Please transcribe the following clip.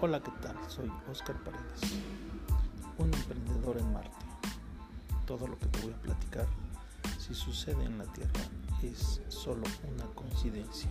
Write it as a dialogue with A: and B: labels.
A: Hola, ¿qué tal? Soy Oscar Paredes, un emprendedor en Marte. Todo lo que te voy a platicar, si sucede en la Tierra, es solo una coincidencia.